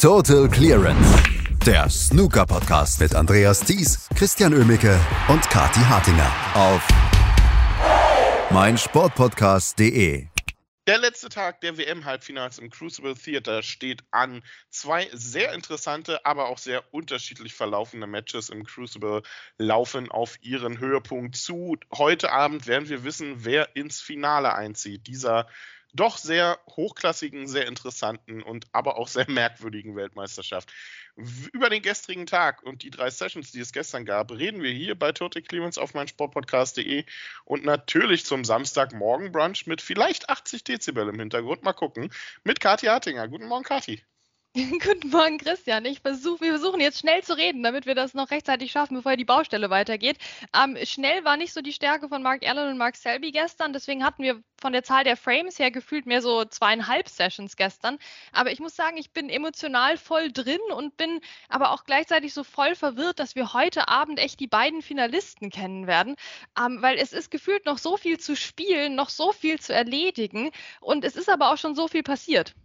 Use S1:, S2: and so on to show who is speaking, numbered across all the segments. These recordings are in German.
S1: Total Clearance. Der Snooker-Podcast mit Andreas Thies, Christian Ömicke und Kati Hartinger auf meinsportpodcast.de.
S2: Der letzte Tag der WM-Halbfinals im Crucible Theater steht an. Zwei sehr interessante, aber auch sehr unterschiedlich verlaufende Matches im Crucible laufen auf ihren Höhepunkt zu. Heute Abend werden wir wissen, wer ins Finale einzieht. Dieser doch sehr hochklassigen, sehr interessanten und aber auch sehr merkwürdigen Weltmeisterschaft. Über den gestrigen Tag und die drei Sessions, die es gestern gab, reden wir hier bei Total Clemens auf meinsportpodcast.de und natürlich zum Samstagmorgen Brunch mit vielleicht 80 Dezibel im Hintergrund. Mal gucken. Mit Kathi Hartinger. Guten Morgen, Kathi.
S3: Guten Morgen, Christian. Ich versuch, wir versuchen jetzt schnell zu reden, damit wir das noch rechtzeitig schaffen, bevor die Baustelle weitergeht. Ähm, schnell war nicht so die Stärke von Mark Allen und Mark Selby gestern. Deswegen hatten wir von der Zahl der Frames her gefühlt mehr so zweieinhalb Sessions gestern. Aber ich muss sagen, ich bin emotional voll drin und bin aber auch gleichzeitig so voll verwirrt, dass wir heute Abend echt die beiden Finalisten kennen werden. Ähm, weil es ist gefühlt noch so viel zu spielen, noch so viel zu erledigen. Und es ist aber auch schon so viel passiert.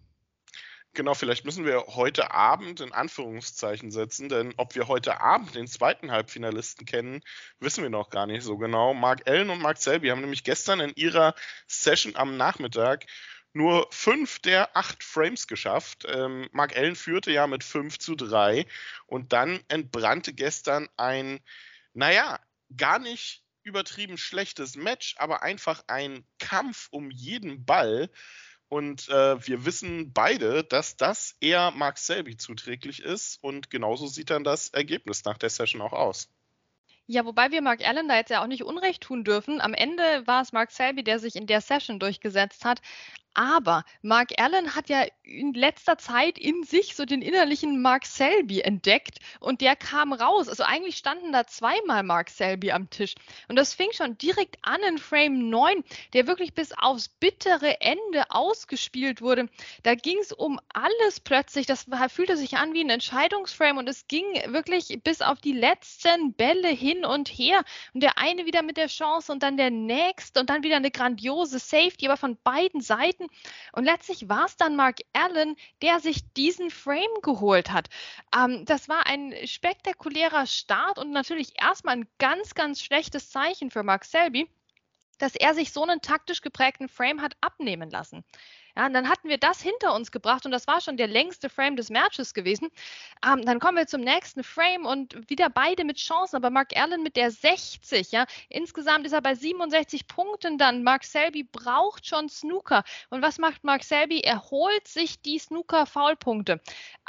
S2: Genau, vielleicht müssen wir heute Abend in Anführungszeichen setzen, denn ob wir heute Abend den zweiten Halbfinalisten kennen, wissen wir noch gar nicht so genau. Mark Allen und Mark Selby haben nämlich gestern in ihrer Session am Nachmittag nur fünf der acht Frames geschafft. Ähm, Mark Allen führte ja mit 5 zu 3 und dann entbrannte gestern ein, naja, gar nicht übertrieben schlechtes Match, aber einfach ein Kampf um jeden Ball und äh, wir wissen beide, dass das eher Mark Selby zuträglich ist. Und genauso sieht dann das Ergebnis nach der Session auch aus.
S3: Ja, wobei wir Mark Allen da jetzt ja auch nicht Unrecht tun dürfen. Am Ende war es Mark Selby, der sich in der Session durchgesetzt hat. Aber Mark Allen hat ja in letzter Zeit in sich so den innerlichen Mark Selby entdeckt und der kam raus. Also eigentlich standen da zweimal Mark Selby am Tisch. Und das fing schon direkt an in Frame 9, der wirklich bis aufs bittere Ende ausgespielt wurde. Da ging es um alles plötzlich. Das fühlte sich an wie ein Entscheidungsframe und es ging wirklich bis auf die letzten Bälle hin und her. Und der eine wieder mit der Chance und dann der nächste und dann wieder eine grandiose Safety, aber von beiden Seiten. Und letztlich war es dann Mark Allen, der sich diesen Frame geholt hat. Ähm, das war ein spektakulärer Start und natürlich erstmal ein ganz, ganz schlechtes Zeichen für Mark Selby dass er sich so einen taktisch geprägten Frame hat abnehmen lassen. Ja, und dann hatten wir das hinter uns gebracht und das war schon der längste Frame des Matches gewesen. Ähm, dann kommen wir zum nächsten Frame und wieder beide mit Chancen, aber Mark Allen mit der 60. Ja, insgesamt ist er bei 67 Punkten dann. Mark Selby braucht schon Snooker. Und was macht Mark Selby? Er holt sich die Snooker-Foulpunkte.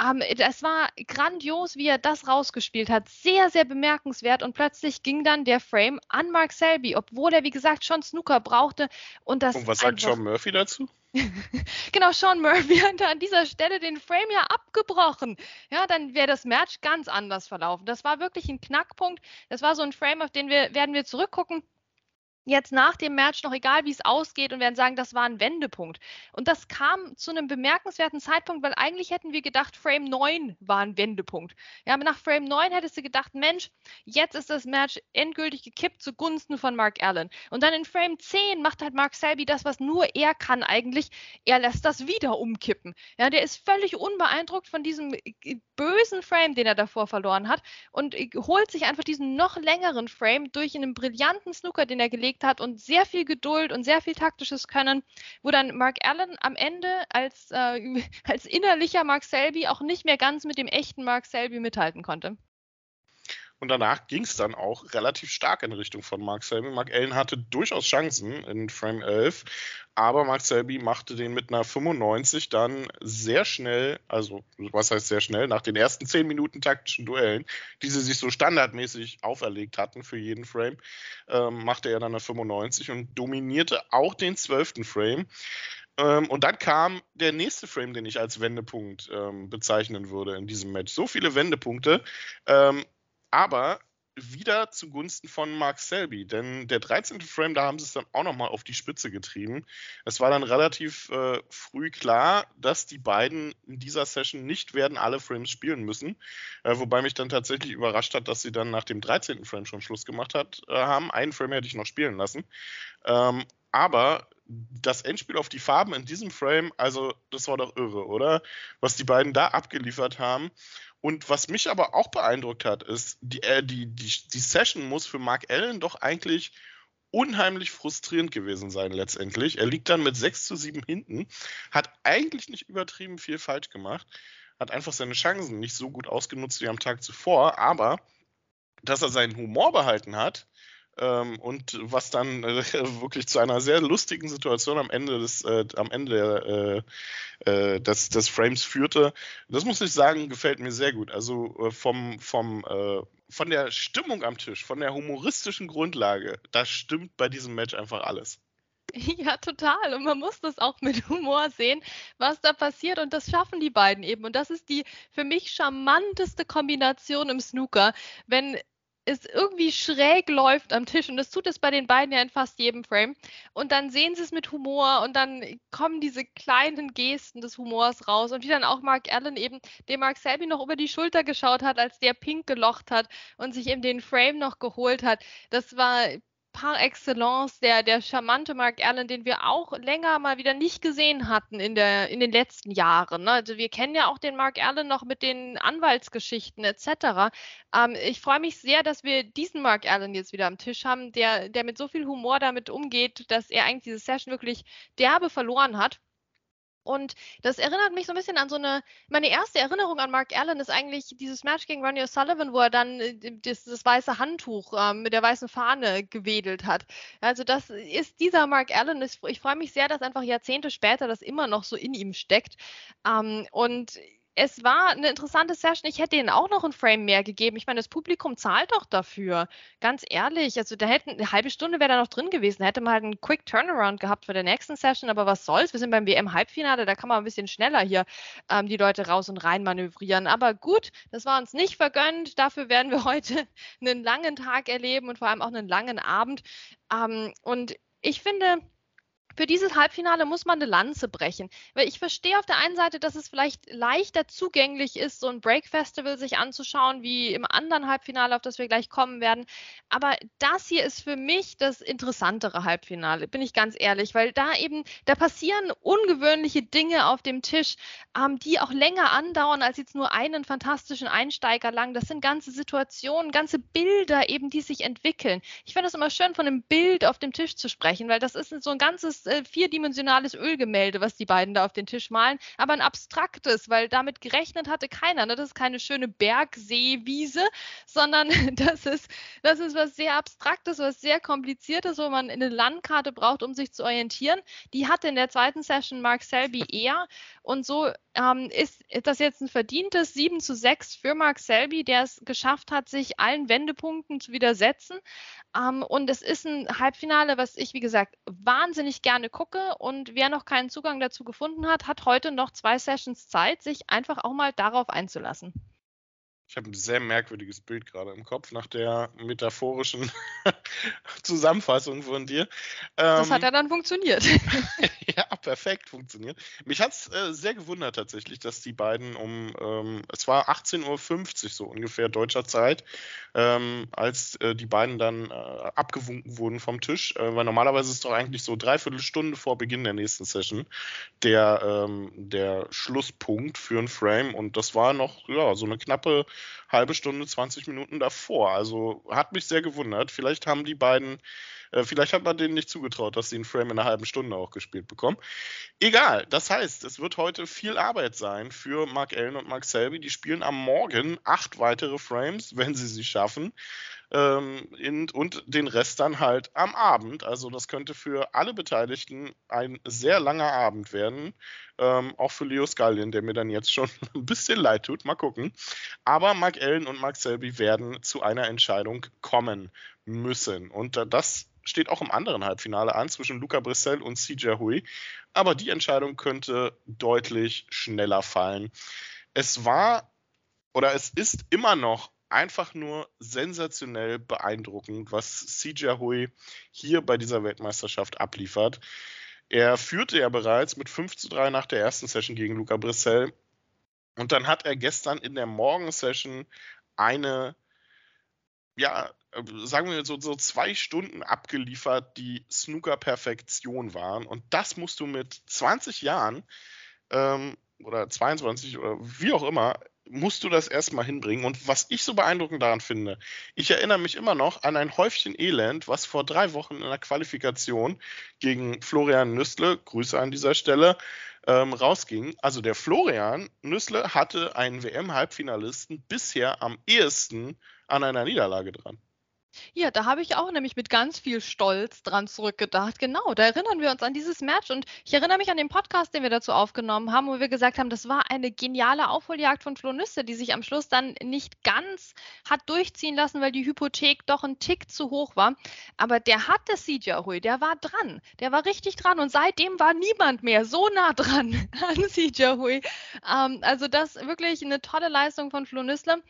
S3: Ähm, das war grandios, wie er das rausgespielt hat. Sehr, sehr bemerkenswert und plötzlich ging dann der Frame an Mark Selby, obwohl er, wie gesagt, schon Snooker brauchte. Und, das
S2: und was sagt John Murphy dazu?
S3: genau, Sean Murphy hat an dieser Stelle den Frame ja abgebrochen. Ja, dann wäre das Match ganz anders verlaufen. Das war wirklich ein Knackpunkt. Das war so ein Frame, auf den wir werden wir zurückgucken jetzt nach dem Match noch egal, wie es ausgeht und werden sagen, das war ein Wendepunkt. Und das kam zu einem bemerkenswerten Zeitpunkt, weil eigentlich hätten wir gedacht, Frame 9 war ein Wendepunkt. Ja, aber nach Frame 9 hättest du gedacht, Mensch, jetzt ist das Match endgültig gekippt zugunsten von Mark Allen. Und dann in Frame 10 macht halt Mark Selby das, was nur er kann eigentlich. Er lässt das wieder umkippen. Ja, der ist völlig unbeeindruckt von diesem äh, bösen Frame, den er davor verloren hat und äh, holt sich einfach diesen noch längeren Frame durch einen brillanten Snooker, den er gelegt gelegt hat und sehr viel Geduld und sehr viel taktisches Können, wo dann Mark Allen am Ende als, äh, als innerlicher Mark Selby auch nicht mehr ganz mit dem echten Mark Selby mithalten konnte.
S2: Und danach ging es dann auch relativ stark in Richtung von Mark Selby. Mark Allen hatte durchaus Chancen in Frame 11, aber Mark Selby machte den mit einer 95 dann sehr schnell, also was heißt sehr schnell, nach den ersten 10 Minuten taktischen Duellen, die sie sich so standardmäßig auferlegt hatten für jeden Frame, ähm, machte er dann eine 95 und dominierte auch den 12. Frame. Ähm, und dann kam der nächste Frame, den ich als Wendepunkt ähm, bezeichnen würde in diesem Match. So viele Wendepunkte. Ähm, aber wieder zugunsten von Mark Selby, denn der 13. Frame, da haben sie es dann auch nochmal auf die Spitze getrieben. Es war dann relativ äh, früh klar, dass die beiden in dieser Session nicht werden alle Frames spielen müssen, äh, wobei mich dann tatsächlich überrascht hat, dass sie dann nach dem 13. Frame schon Schluss gemacht hat, äh, haben. Einen Frame hätte ich noch spielen lassen. Ähm, aber das Endspiel auf die Farben in diesem Frame, also das war doch irre, oder? Was die beiden da abgeliefert haben. Und was mich aber auch beeindruckt hat, ist, die, äh, die, die, die Session muss für Mark Allen doch eigentlich unheimlich frustrierend gewesen sein letztendlich. Er liegt dann mit 6 zu 7 hinten, hat eigentlich nicht übertrieben viel falsch gemacht, hat einfach seine Chancen nicht so gut ausgenutzt wie am Tag zuvor, aber dass er seinen Humor behalten hat, ähm, und was dann äh, wirklich zu einer sehr lustigen Situation am Ende des, äh, am Ende äh, äh, des, des Frames führte. Das muss ich sagen, gefällt mir sehr gut. Also äh, vom, vom, äh, von der Stimmung am Tisch, von der humoristischen Grundlage, da stimmt bei diesem Match einfach alles.
S3: Ja, total. Und man muss das auch mit Humor sehen, was da passiert. Und das schaffen die beiden eben. Und das ist die für mich charmanteste Kombination im Snooker, wenn es irgendwie schräg läuft am Tisch und das tut es bei den beiden ja in fast jedem Frame. Und dann sehen sie es mit Humor und dann kommen diese kleinen Gesten des Humors raus und wie dann auch Mark Allen eben dem Mark Selby noch über die Schulter geschaut hat, als der pink gelocht hat und sich eben den Frame noch geholt hat. Das war par excellence der, der charmante Mark Allen, den wir auch länger mal wieder nicht gesehen hatten in, der, in den letzten Jahren. Ne? Also wir kennen ja auch den Mark Allen noch mit den Anwaltsgeschichten etc. Ähm, ich freue mich sehr, dass wir diesen Mark Allen jetzt wieder am Tisch haben, der, der mit so viel Humor damit umgeht, dass er eigentlich diese Session wirklich derbe verloren hat. Und das erinnert mich so ein bisschen an so eine, meine erste Erinnerung an Mark Allen ist eigentlich dieses Match gegen Ronnie O'Sullivan, wo er dann äh, das, das weiße Handtuch äh, mit der weißen Fahne gewedelt hat. Also das ist dieser Mark Allen. Ich freue mich sehr, dass einfach Jahrzehnte später das immer noch so in ihm steckt. Ähm, und es war eine interessante Session. Ich hätte ihnen auch noch ein Frame mehr gegeben. Ich meine, das Publikum zahlt doch dafür. Ganz ehrlich. Also, da hätten eine halbe Stunde wäre da noch drin gewesen. Da hätte man halt einen Quick Turnaround gehabt für der nächsten Session. Aber was soll's? Wir sind beim WM-Halbfinale. Da kann man ein bisschen schneller hier ähm, die Leute raus und rein manövrieren. Aber gut, das war uns nicht vergönnt. Dafür werden wir heute einen langen Tag erleben und vor allem auch einen langen Abend. Ähm, und ich finde, für dieses Halbfinale muss man eine Lanze brechen. Weil ich verstehe auf der einen Seite, dass es vielleicht leichter zugänglich ist, so ein Break-Festival sich anzuschauen, wie im anderen Halbfinale, auf das wir gleich kommen werden. Aber das hier ist für mich das interessantere Halbfinale, bin ich ganz ehrlich, weil da eben, da passieren ungewöhnliche Dinge auf dem Tisch, ähm, die auch länger andauern als jetzt nur einen fantastischen Einsteiger lang. Das sind ganze Situationen, ganze Bilder eben, die sich entwickeln. Ich finde es immer schön, von einem Bild auf dem Tisch zu sprechen, weil das ist so ein ganzes äh, vierdimensionales Ölgemälde, was die beiden da auf den Tisch malen, aber ein abstraktes, weil damit gerechnet hatte keiner. Ne? Das ist keine schöne Bergseewiese, sondern das ist, das ist was sehr Abstraktes, was sehr Kompliziertes, wo man eine Landkarte braucht, um sich zu orientieren. Die hatte in der zweiten Session Mark Selby eher und so ähm, ist das jetzt ein verdientes 7 zu 6 für Mark Selby, der es geschafft hat, sich allen Wendepunkten zu widersetzen. Ähm, und es ist ein Halbfinale, was ich, wie gesagt, wahnsinnig gerne gucke. Und wer noch keinen Zugang dazu gefunden hat, hat heute noch zwei Sessions Zeit, sich einfach auch mal darauf einzulassen.
S2: Ich habe ein sehr merkwürdiges Bild gerade im Kopf nach der metaphorischen Zusammenfassung von dir.
S3: das hat ähm, ja dann funktioniert.
S2: ja, perfekt funktioniert. Mich hat es äh, sehr gewundert tatsächlich, dass die beiden um, ähm, es war 18.50 Uhr so ungefähr deutscher Zeit, ähm, als äh, die beiden dann äh, abgewunken wurden vom Tisch, äh, weil normalerweise ist es doch eigentlich so dreiviertel Stunde vor Beginn der nächsten Session der, ähm, der Schlusspunkt für ein Frame und das war noch ja, so eine knappe halbe Stunde, 20 Minuten davor. Also hat mich sehr gewundert. Vielleicht haben die beiden, äh, vielleicht hat man denen nicht zugetraut, dass sie einen Frame in einer halben Stunde auch gespielt bekommen. Egal, das heißt, es wird heute viel Arbeit sein für Mark Allen und Mark Selby. Die spielen am Morgen acht weitere Frames, wenn sie sie schaffen ähm, in, und den Rest dann halt am Abend. Also das könnte für alle Beteiligten ein sehr langer Abend werden. Ähm, auch für Leo Scullin, der mir dann jetzt schon ein bisschen leid tut. Mal gucken. Aber Mark Allen und Mark Selby werden zu einer Entscheidung kommen müssen. Und äh, das steht auch im anderen Halbfinale an zwischen Luca Brissell und CJ Hui. Aber die Entscheidung könnte deutlich schneller fallen. Es war oder es ist immer noch einfach nur sensationell beeindruckend, was CJ Hui hier bei dieser Weltmeisterschaft abliefert. Er führte ja bereits mit 5 zu 3 nach der ersten Session gegen Luca Brissell. Und dann hat er gestern in der Morgensession eine, ja, sagen wir so, so zwei Stunden abgeliefert, die Snooker-Perfektion waren. Und das musst du mit 20 Jahren ähm, oder 22 oder wie auch immer, musst du das erstmal hinbringen. Und was ich so beeindruckend daran finde, ich erinnere mich immer noch an ein Häufchen Elend, was vor drei Wochen in der Qualifikation gegen Florian Nüssle, Grüße an dieser Stelle, ähm, rausging. Also der Florian Nüssle hatte einen WM-Halbfinalisten bisher am ehesten an einer Niederlage dran.
S3: Ja, da habe ich auch nämlich mit ganz viel Stolz dran zurückgedacht. Genau, da erinnern wir uns an dieses Match und ich erinnere mich an den Podcast, den wir dazu aufgenommen haben, wo wir gesagt haben, das war eine geniale Aufholjagd von Flo Nüsse, die sich am Schluss dann nicht ganz hat durchziehen lassen, weil die Hypothek doch ein Tick zu hoch war. Aber der hatte Hui, der war dran, der war richtig dran und seitdem war niemand mehr so nah dran an Hui. Ähm, also das wirklich eine tolle Leistung von Flo Nüssle.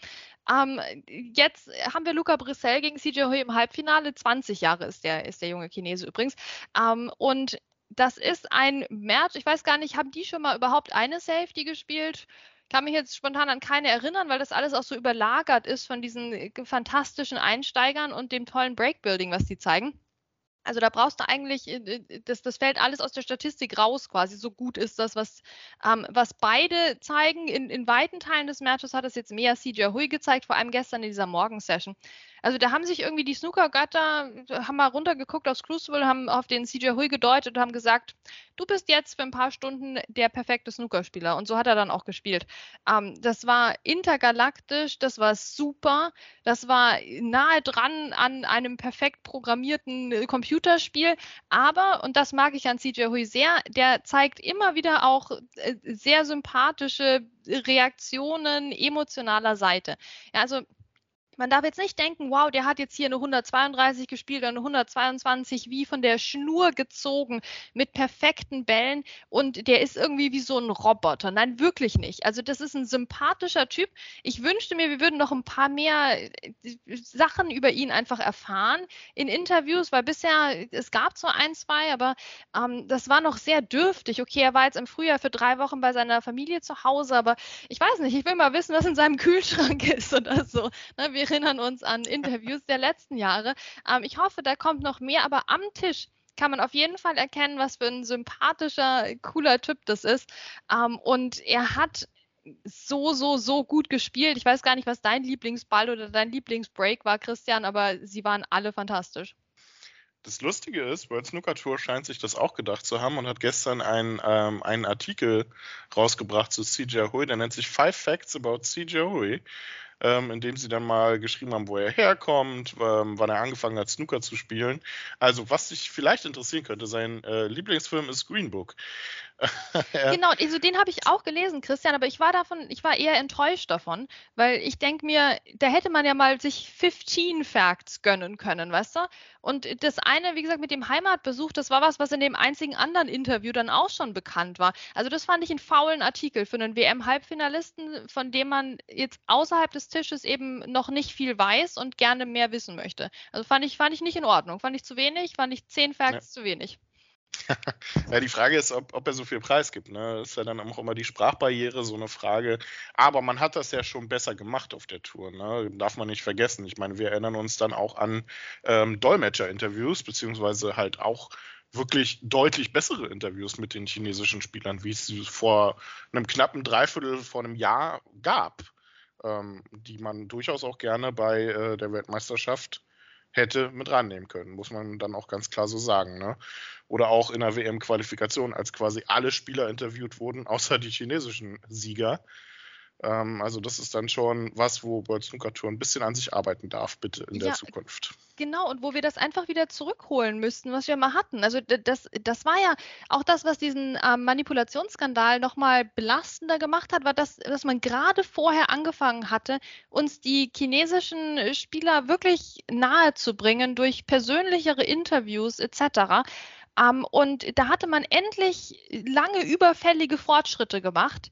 S3: Ähm, jetzt haben wir Luca Brissell gegen CJ Hui im Halbfinale. 20 Jahre ist der, ist der junge Chinese übrigens. Ähm, und das ist ein Match. Ich weiß gar nicht, haben die schon mal überhaupt eine Safety gespielt? kann mich jetzt spontan an keine erinnern, weil das alles auch so überlagert ist von diesen äh, fantastischen Einsteigern und dem tollen Breakbuilding, was die zeigen. Also da brauchst du eigentlich, äh, das, das fällt alles aus der Statistik raus quasi. So gut ist das, was, ähm, was beide zeigen. In, in weiten Teilen des Matches hat es jetzt mehr CJ Hui gezeigt, vor allem gestern in dieser Morgensession. Also da haben sich irgendwie die Snooker-Götter, haben mal runtergeguckt aufs Crucible, haben auf den CJ Hui gedeutet und haben gesagt, du bist jetzt für ein paar Stunden der perfekte Snookerspieler. Und so hat er dann auch gespielt. Ähm, das war intergalaktisch, das war super, das war nahe dran an einem perfekt programmierten äh, Computerspiel. Aber, und das mag ich an CJ Hui sehr, der zeigt immer wieder auch äh, sehr sympathische Reaktionen emotionaler Seite. Ja, also man darf jetzt nicht denken, wow, der hat jetzt hier eine 132 gespielt oder eine 122 wie von der Schnur gezogen mit perfekten Bällen und der ist irgendwie wie so ein Roboter. Nein, wirklich nicht. Also das ist ein sympathischer Typ. Ich wünschte mir, wir würden noch ein paar mehr äh, Sachen über ihn einfach erfahren in Interviews, weil bisher, es gab so ein, zwei, aber ähm, das war noch sehr dürftig. Okay, er war jetzt im Frühjahr für drei Wochen bei seiner Familie zu Hause, aber ich weiß nicht, ich will mal wissen, was in seinem Kühlschrank ist oder so. Ne, wir erinnern uns an Interviews der letzten Jahre. Ähm, ich hoffe, da kommt noch mehr, aber am Tisch kann man auf jeden Fall erkennen, was für ein sympathischer, cooler Typ das ist. Ähm, und er hat so, so, so gut gespielt. Ich weiß gar nicht, was dein Lieblingsball oder dein Lieblingsbreak war, Christian, aber sie waren alle fantastisch.
S2: Das Lustige ist, World Snooker Tour scheint sich das auch gedacht zu haben und hat gestern ein, ähm, einen Artikel rausgebracht zu CJ Hui, der nennt sich Five Facts about CJ Hui ähm, in dem sie dann mal geschrieben haben, wo er herkommt, ähm, wann er angefangen hat, Snooker zu spielen. Also, was dich vielleicht interessieren könnte, sein äh, Lieblingsfilm ist Green Book.
S3: genau, also den habe ich auch gelesen, Christian, aber ich war davon, ich war eher enttäuscht davon, weil ich denke mir, da hätte man ja mal sich 15 Facts gönnen können, weißt du? Und das eine, wie gesagt, mit dem Heimatbesuch, das war was, was in dem einzigen anderen Interview dann auch schon bekannt war. Also das fand ich einen faulen Artikel für einen WM-Halbfinalisten, von dem man jetzt außerhalb des Tisches eben noch nicht viel weiß und gerne mehr wissen möchte. Also fand ich, fand ich nicht in Ordnung. Fand ich zu wenig, fand ich 10 Facts ja. zu wenig.
S2: ja, die Frage ist, ob, ob, er so viel Preis gibt. Ne? Das ist ja dann auch immer die Sprachbarriere so eine Frage. Aber man hat das ja schon besser gemacht auf der Tour. Ne? Darf man nicht vergessen. Ich meine, wir erinnern uns dann auch an ähm, Dolmetscher-Interviews, beziehungsweise halt auch wirklich deutlich bessere Interviews mit den chinesischen Spielern, wie es vor einem knappen Dreiviertel vor einem Jahr gab, ähm, die man durchaus auch gerne bei äh, der Weltmeisterschaft hätte mit rannehmen können, muss man dann auch ganz klar so sagen. Ne? Oder auch in der WM-Qualifikation, als quasi alle Spieler interviewt wurden, außer die chinesischen Sieger. Ähm, also das ist dann schon was, wo World Snooker Tour ein bisschen an sich arbeiten darf, bitte in ja, der Zukunft.
S3: Genau, und wo wir das einfach wieder zurückholen müssten, was wir mal hatten. Also das, das war ja auch das, was diesen ähm, Manipulationsskandal nochmal belastender gemacht hat, war das, dass man gerade vorher angefangen hatte, uns die chinesischen Spieler wirklich nahe zu bringen durch persönlichere Interviews etc. Ähm, und da hatte man endlich lange überfällige Fortschritte gemacht.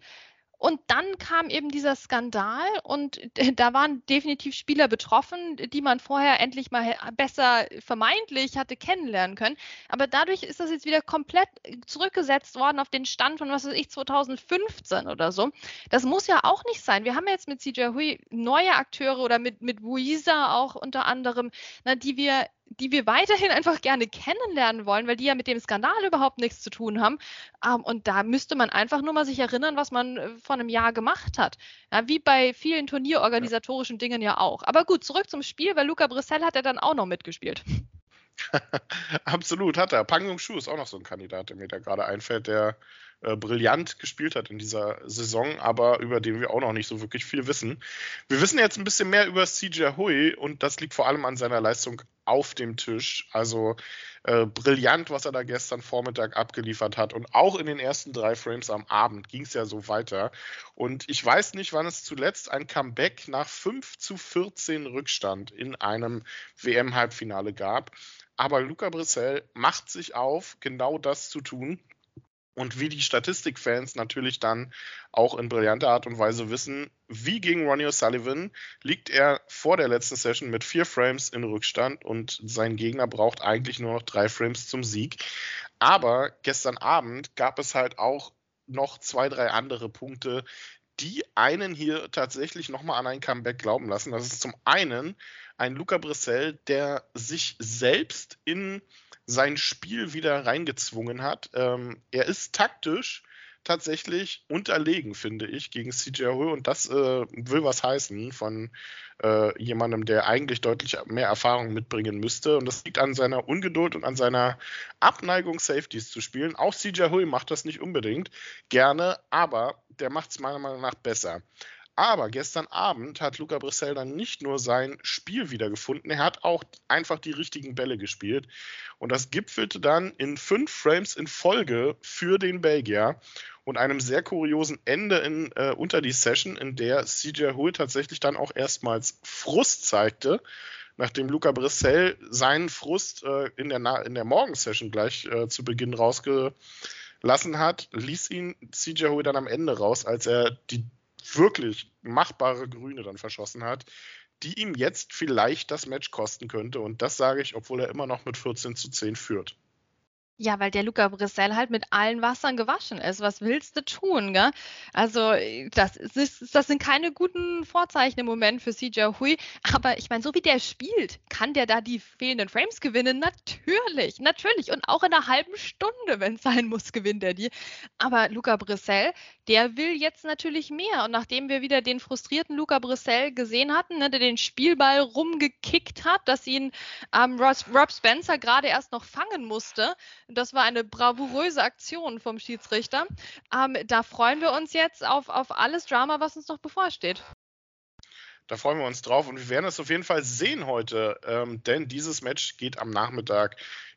S3: Und dann kam eben dieser Skandal und da waren definitiv Spieler betroffen, die man vorher endlich mal besser vermeintlich hatte kennenlernen können. Aber dadurch ist das jetzt wieder komplett zurückgesetzt worden auf den Stand von, was weiß ich, 2015 oder so. Das muss ja auch nicht sein. Wir haben jetzt mit CJ Hui neue Akteure oder mit, mit Wuisa auch unter anderem, na, die wir die wir weiterhin einfach gerne kennenlernen wollen, weil die ja mit dem Skandal überhaupt nichts zu tun haben. Ähm, und da müsste man einfach nur mal sich erinnern, was man äh, vor einem Jahr gemacht hat. Ja, wie bei vielen turnierorganisatorischen Dingen ja auch. Aber gut, zurück zum Spiel, weil Luca Brissell hat ja dann auch noch mitgespielt.
S2: Absolut, hat er. Pang Shu ist auch noch so ein Kandidat, der mir da gerade einfällt, der äh, brillant gespielt hat in dieser Saison, aber über den wir auch noch nicht so wirklich viel wissen. Wir wissen jetzt ein bisschen mehr über CJ Hui und das liegt vor allem an seiner Leistung auf dem Tisch. Also äh, brillant, was er da gestern Vormittag abgeliefert hat. Und auch in den ersten drei Frames am Abend ging es ja so weiter. Und ich weiß nicht, wann es zuletzt ein Comeback nach 5 zu 14 Rückstand in einem WM-Halbfinale gab. Aber Luca Brissell macht sich auf, genau das zu tun. Und wie die Statistikfans natürlich dann auch in brillanter Art und Weise wissen, wie gegen Ronnie O'Sullivan liegt er vor der letzten Session mit vier Frames in Rückstand und sein Gegner braucht eigentlich nur noch drei Frames zum Sieg. Aber gestern Abend gab es halt auch noch zwei, drei andere Punkte, die einen hier tatsächlich nochmal an ein Comeback glauben lassen. Das ist zum einen ein Luca Brissell, der sich selbst in sein Spiel wieder reingezwungen hat. Ähm, er ist taktisch tatsächlich unterlegen, finde ich, gegen CJ Hui und das äh, will was heißen von äh, jemandem, der eigentlich deutlich mehr Erfahrung mitbringen müsste und das liegt an seiner Ungeduld und an seiner Abneigung, Safeties zu spielen. Auch CJ Hui macht das nicht unbedingt gerne, aber der macht es meiner Meinung nach besser. Aber gestern Abend hat Luca Brissell dann nicht nur sein Spiel wiedergefunden, er hat auch einfach die richtigen Bälle gespielt. Und das gipfelte dann in fünf Frames in Folge für den Belgier und einem sehr kuriosen Ende in, äh, unter die Session, in der CJ Hull tatsächlich dann auch erstmals Frust zeigte, nachdem Luca Brissell seinen Frust äh, in, der in der Morgensession gleich äh, zu Beginn rausgelassen hat, ließ ihn CJ Hull dann am Ende raus, als er die wirklich machbare Grüne dann verschossen hat, die ihm jetzt vielleicht das Match kosten könnte. Und das sage ich, obwohl er immer noch mit 14 zu 10 führt.
S3: Ja, weil der Luca Brissell halt mit allen Wassern gewaschen ist. Was willst du tun, gell? Also, das, ist, das sind keine guten Vorzeichen im Moment für CJ Hui. Aber ich meine, so wie der spielt, kann der da die fehlenden Frames gewinnen? Natürlich, natürlich. Und auch in einer halben Stunde, wenn es sein muss, gewinnt er die. Aber Luca Brissell, der will jetzt natürlich mehr. Und nachdem wir wieder den frustrierten Luca Brissell gesehen hatten, ne, der den Spielball rumgekickt hat, dass ihn ähm, Rob Spencer gerade erst noch fangen musste, das war eine bravouröse Aktion vom Schiedsrichter. Ähm, da freuen wir uns jetzt auf, auf alles Drama, was uns noch bevorsteht.
S2: Da freuen wir uns drauf und wir werden es auf jeden Fall sehen heute, ähm, denn dieses Match geht am Nachmittag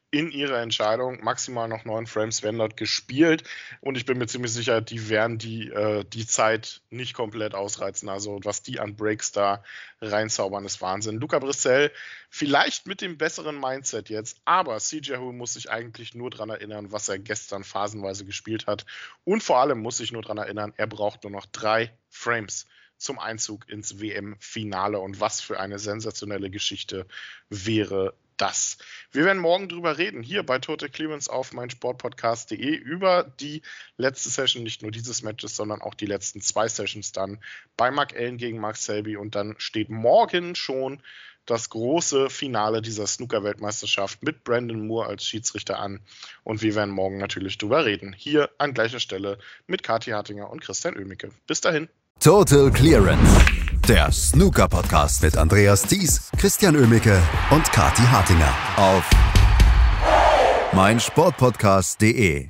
S2: in ihrer Entscheidung. Maximal noch neun Frames werden dort gespielt und ich bin mir ziemlich sicher, die werden die, äh, die Zeit nicht komplett ausreizen. Also was die an Breaks da reinzaubern, ist Wahnsinn. Luca Brissell vielleicht mit dem besseren Mindset jetzt, aber CJ Hu muss sich eigentlich nur daran erinnern, was er gestern phasenweise gespielt hat und vor allem muss sich nur daran erinnern, er braucht nur noch drei Frames zum Einzug ins WM-Finale und was für eine sensationelle Geschichte wäre das. Wir werden morgen drüber reden, hier bei Total Clemens auf meinsportpodcast.de über die letzte Session, nicht nur dieses Matches, sondern auch die letzten zwei Sessions dann bei Mark Allen gegen Mark Selby und dann steht morgen schon das große Finale dieser Snooker-Weltmeisterschaft mit Brandon Moore als Schiedsrichter an. Und wir werden morgen natürlich drüber reden. Hier an gleicher Stelle mit Kathi Hartinger und Christian Oemicke. Bis dahin.
S1: Total Clearance. Der Snooker-Podcast mit Andreas Thies, Christian Oemicke und Kati Hartinger auf meinsportpodcast.de.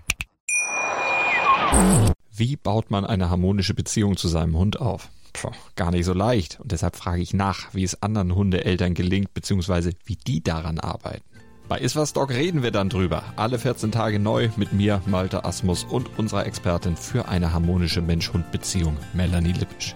S4: Wie baut man eine harmonische Beziehung zu seinem Hund auf? Puh, gar nicht so leicht. Und deshalb frage ich nach, wie es anderen Hundeeltern gelingt, beziehungsweise wie die daran arbeiten. Bei Iswas Dog reden wir dann drüber. Alle 14 Tage neu mit mir, Malte Asmus und unserer Expertin für eine harmonische Mensch-Hund-Beziehung, Melanie Lippisch.